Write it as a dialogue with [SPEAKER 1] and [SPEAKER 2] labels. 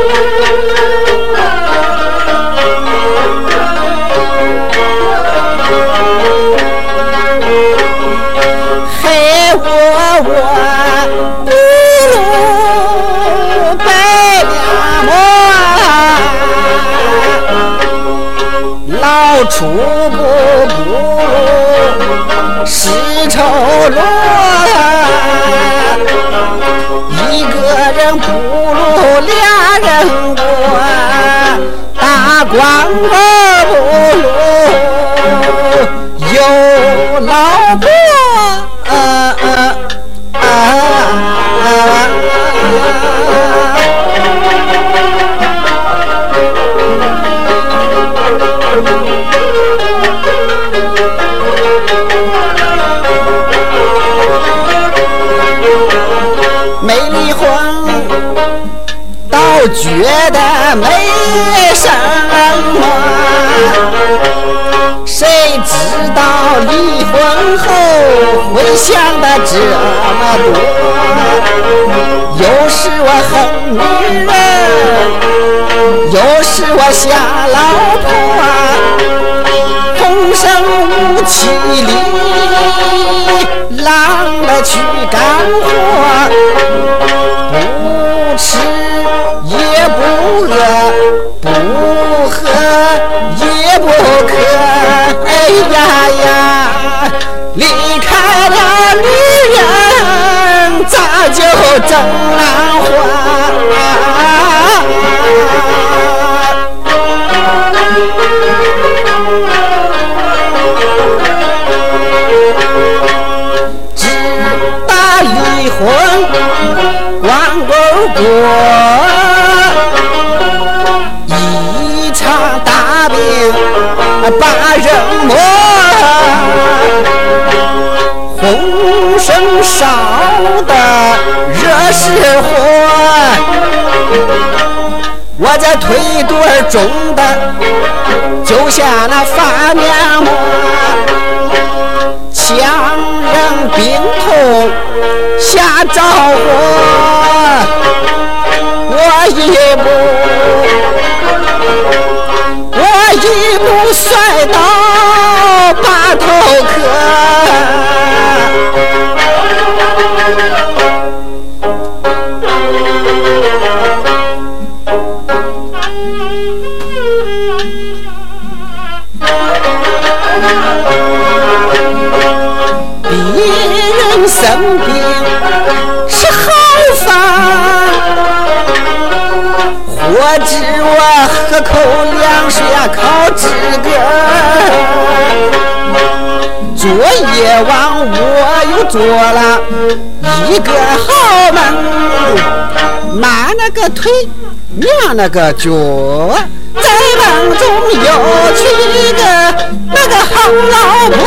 [SPEAKER 1] 出不不如丝绸罗。一个人俩人过，大官儿不如有老婆。倒觉得没什么，谁知道离婚后会想的这么多？又是我恨女人，又是我想老婆，风声无气力，狼的去干活，我一场大病。把人磨，浑身烧的热是火，我这腿肚儿肿的就像那发面膜，强忍病痛下着火，一步。我一步摔倒把头磕，个口凉水啊，靠自个昨夜晚，我又做了一个好梦，妈那个腿，娘那个脚，在梦中又娶个那个好老婆。